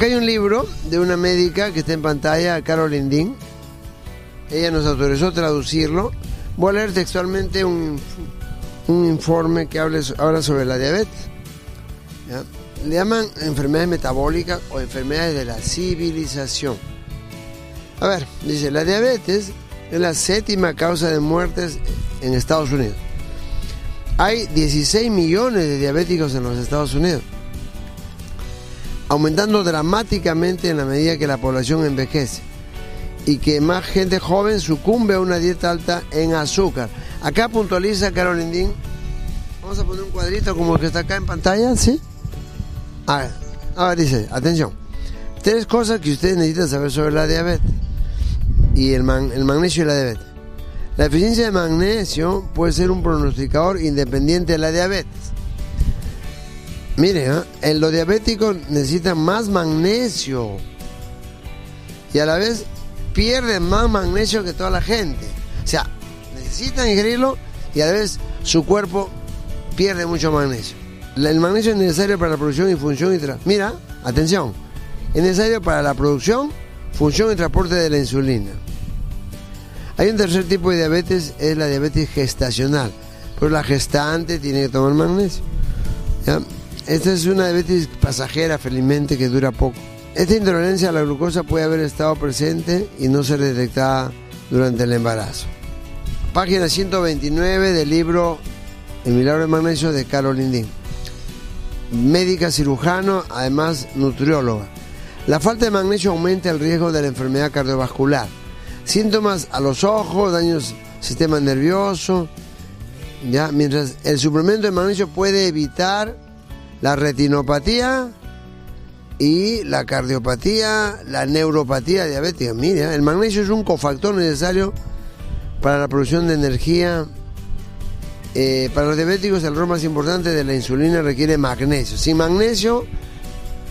Acá hay un libro de una médica que está en pantalla, Caroline Dean. Ella nos autorizó traducirlo. Voy a leer textualmente un, un informe que habla sobre la diabetes. Le llaman enfermedades metabólicas o enfermedades de la civilización. A ver, dice, la diabetes es la séptima causa de muertes en Estados Unidos. Hay 16 millones de diabéticos en los Estados Unidos, aumentando dramáticamente en la medida que la población envejece y que más gente joven sucumbe a una dieta alta en azúcar. Acá puntualiza Carolyn Dean. Vamos a poner un cuadrito como el que está acá en pantalla, ¿sí? A ver, dice, atención. Tres cosas que ustedes necesitan saber sobre la diabetes y el, el magnesio y la diabetes. La deficiencia de magnesio puede ser un pronosticador independiente de la diabetes. Mire, ¿eh? los diabéticos necesitan más magnesio y a la vez pierden más magnesio que toda la gente. O sea, necesitan ingerirlo y a la vez su cuerpo pierde mucho magnesio. El magnesio es necesario para la producción y función y Mira, atención, es necesario para la producción, función y transporte de la insulina. Hay un tercer tipo de diabetes, es la diabetes gestacional. Pues la gestante tiene que tomar magnesio. Esta es una diabetes pasajera, felizmente, que dura poco. Esta intolerancia a la glucosa puede haber estado presente y no ser detectada durante el embarazo. Página 129 del libro El milagro de magnesio de Carol Lindin. Médica cirujano, además nutrióloga. La falta de magnesio aumenta el riesgo de la enfermedad cardiovascular Síntomas a los ojos, daños sistema nervioso, ¿ya? mientras el suplemento de magnesio puede evitar la retinopatía y la cardiopatía, la neuropatía diabética. Mira, el magnesio es un cofactor necesario para la producción de energía. Eh, para los diabéticos el rol más importante de la insulina requiere magnesio. Sin magnesio,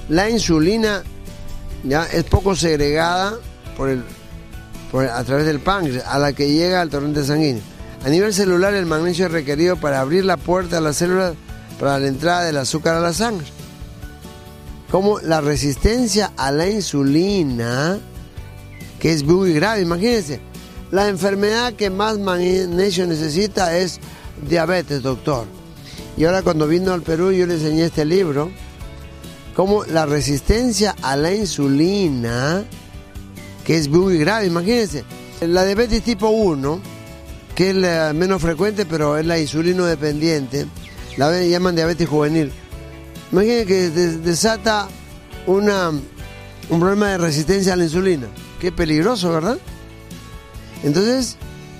la insulina ya es poco segregada por el a través del páncreas, a la que llega al torrente sanguíneo. A nivel celular, el magnesio es requerido para abrir la puerta a las células para la entrada del azúcar a la sangre. Como la resistencia a la insulina, que es muy grave, imagínense. La enfermedad que más magnesio necesita es diabetes, doctor. Y ahora cuando vino al Perú yo le enseñé este libro, como la resistencia a la insulina que es muy grave, imagínense. La diabetes tipo 1, que es la menos frecuente, pero es la insulino dependiente, la llaman diabetes juvenil. Imagínense que desata una, un problema de resistencia a la insulina. Qué peligroso, ¿verdad? Entonces,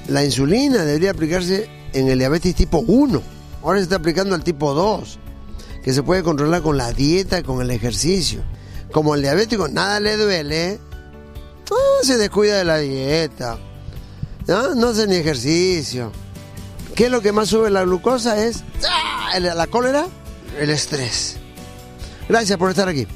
la insulina debería aplicarse en el diabetes tipo 1. Ahora se está aplicando al tipo 2, que se puede controlar con la dieta, con el ejercicio. Como el diabético nada le duele, se descuida de la dieta. ¿no? hace ni ejercicio. ¿Qué es lo que más sube la glucosa? Es la cólera, el estrés. Gracias por estar aquí.